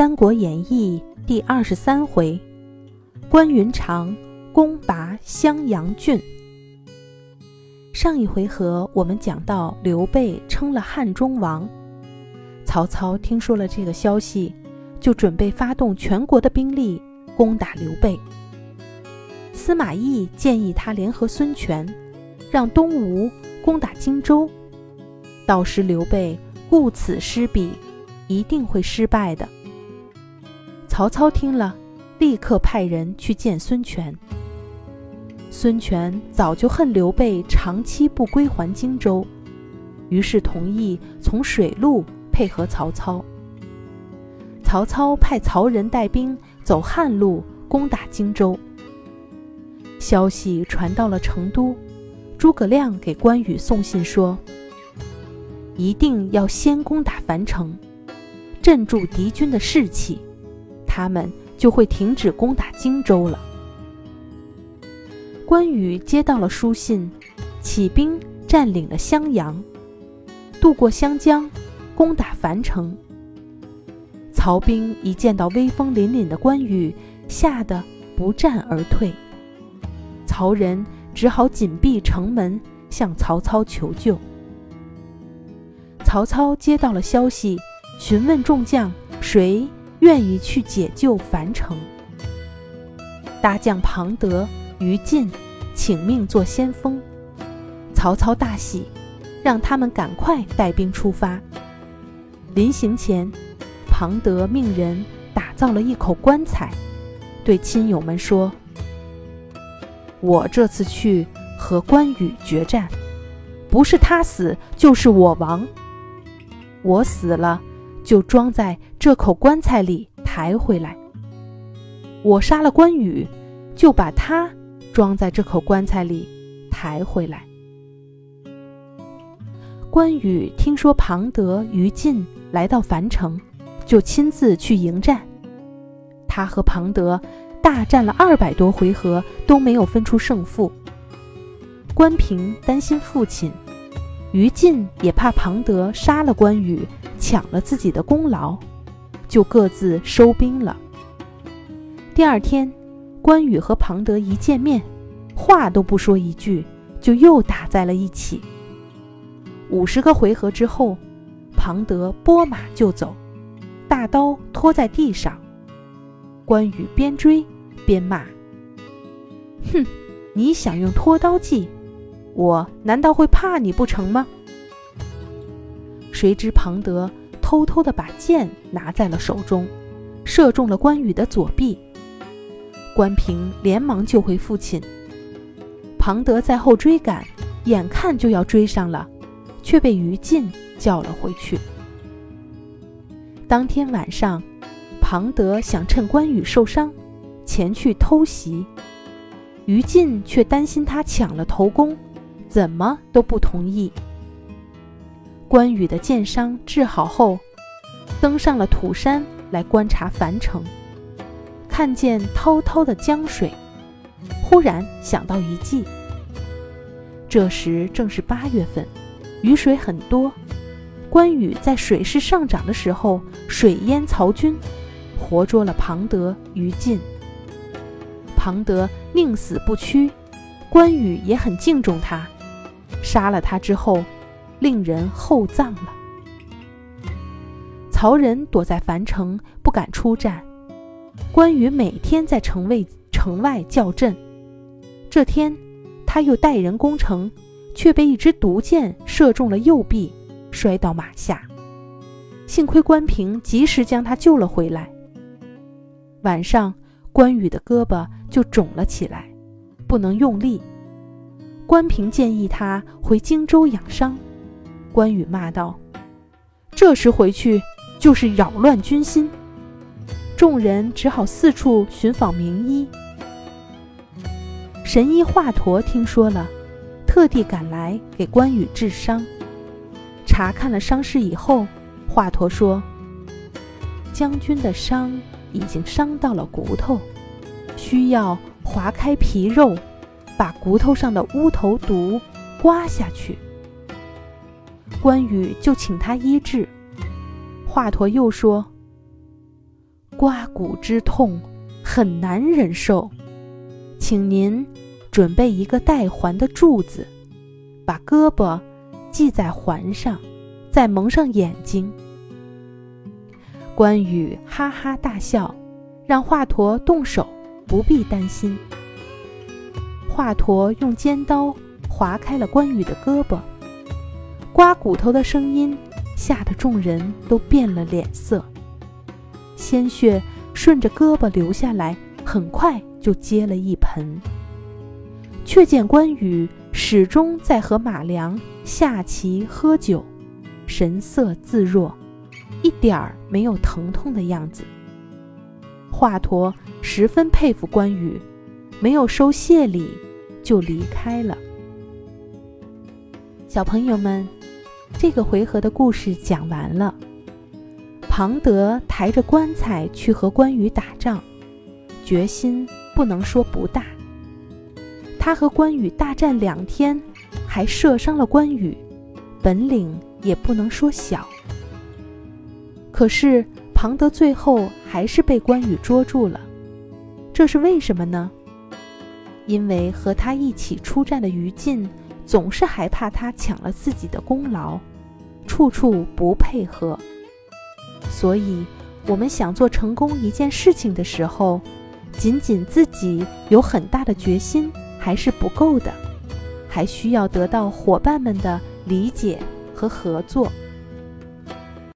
三国演义》第二十三回，关云长攻拔襄阳郡。上一回合我们讲到刘备称了汉中王，曹操听说了这个消息，就准备发动全国的兵力攻打刘备。司马懿建议他联合孙权，让东吴攻打荆州，到时刘备顾此失彼，一定会失败的。曹操听了，立刻派人去见孙权。孙权早就恨刘备长期不归还荆州，于是同意从水路配合曹操。曹操派曹仁带兵走汉路攻打荆州。消息传到了成都，诸葛亮给关羽送信说：“一定要先攻打樊城，镇住敌军的士气。”他们就会停止攻打荆州了。关羽接到了书信，起兵占领了襄阳，渡过湘江，攻打樊城。曹兵一见到威风凛凛的关羽，吓得不战而退。曹仁只好紧闭城门，向曹操求救。曹操接到了消息，询问众将谁。愿意去解救樊城，大将庞德、于禁请命做先锋。曹操大喜，让他们赶快带兵出发。临行前，庞德命人打造了一口棺材，对亲友们说：“我这次去和关羽决战，不是他死，就是我亡。我死了。”就装在这口棺材里抬回来。我杀了关羽，就把他装在这口棺材里抬回来。关羽听说庞德、于禁来到樊城，就亲自去迎战。他和庞德大战了二百多回合，都没有分出胜负。关平担心父亲，于禁也怕庞德杀了关羽。抢了自己的功劳，就各自收兵了。第二天，关羽和庞德一见面，话都不说一句，就又打在了一起。五十个回合之后，庞德拨马就走，大刀拖在地上。关羽边追边骂：“哼，你想用拖刀计，我难道会怕你不成吗？”谁知庞德偷偷的把剑拿在了手中，射中了关羽的左臂。关平连忙救回父亲。庞德在后追赶，眼看就要追上了，却被于禁叫了回去。当天晚上，庞德想趁关羽受伤，前去偷袭，于禁却担心他抢了头功，怎么都不同意。关羽的箭伤治好后，登上了土山来观察樊城，看见滔滔的江水，忽然想到一计。这时正是八月份，雨水很多。关羽在水势上涨的时候，水淹曹军，活捉了庞德、于禁。庞德宁死不屈，关羽也很敬重他，杀了他之后。令人厚葬了。曹仁躲在樊城，不敢出战。关羽每天在城外城外叫阵。这天，他又带人攻城，却被一支毒箭射中了右臂，摔到马下。幸亏关平及时将他救了回来。晚上，关羽的胳膊就肿了起来，不能用力。关平建议他回荆州养伤。关羽骂道：“这时回去就是扰乱军心。”众人只好四处寻访名医。神医华佗听说了，特地赶来给关羽治伤。查看了伤势以后，华佗说：“将军的伤已经伤到了骨头，需要划开皮肉，把骨头上的乌头毒刮下去。”关羽就请他医治。华佗又说：“刮骨之痛很难忍受，请您准备一个带环的柱子，把胳膊系在环上，再蒙上眼睛。”关羽哈哈大笑，让华佗动手，不必担心。华佗用尖刀划开了关羽的胳膊，刮骨头的声音吓得众人都变了脸色。鲜血顺着胳膊流下来，很快就接了一盆。却见关羽始终在和马良下棋喝酒，神色自若，一点儿没有疼痛的样子。华佗十分佩服关羽，没有收谢礼。就离开了。小朋友们，这个回合的故事讲完了。庞德抬着棺材去和关羽打仗，决心不能说不大。他和关羽大战两天，还射伤了关羽，本领也不能说小。可是庞德最后还是被关羽捉住了，这是为什么呢？因为和他一起出战的于禁总是害怕他抢了自己的功劳，处处不配合。所以，我们想做成功一件事情的时候，仅仅自己有很大的决心还是不够的，还需要得到伙伴们的理解和合作。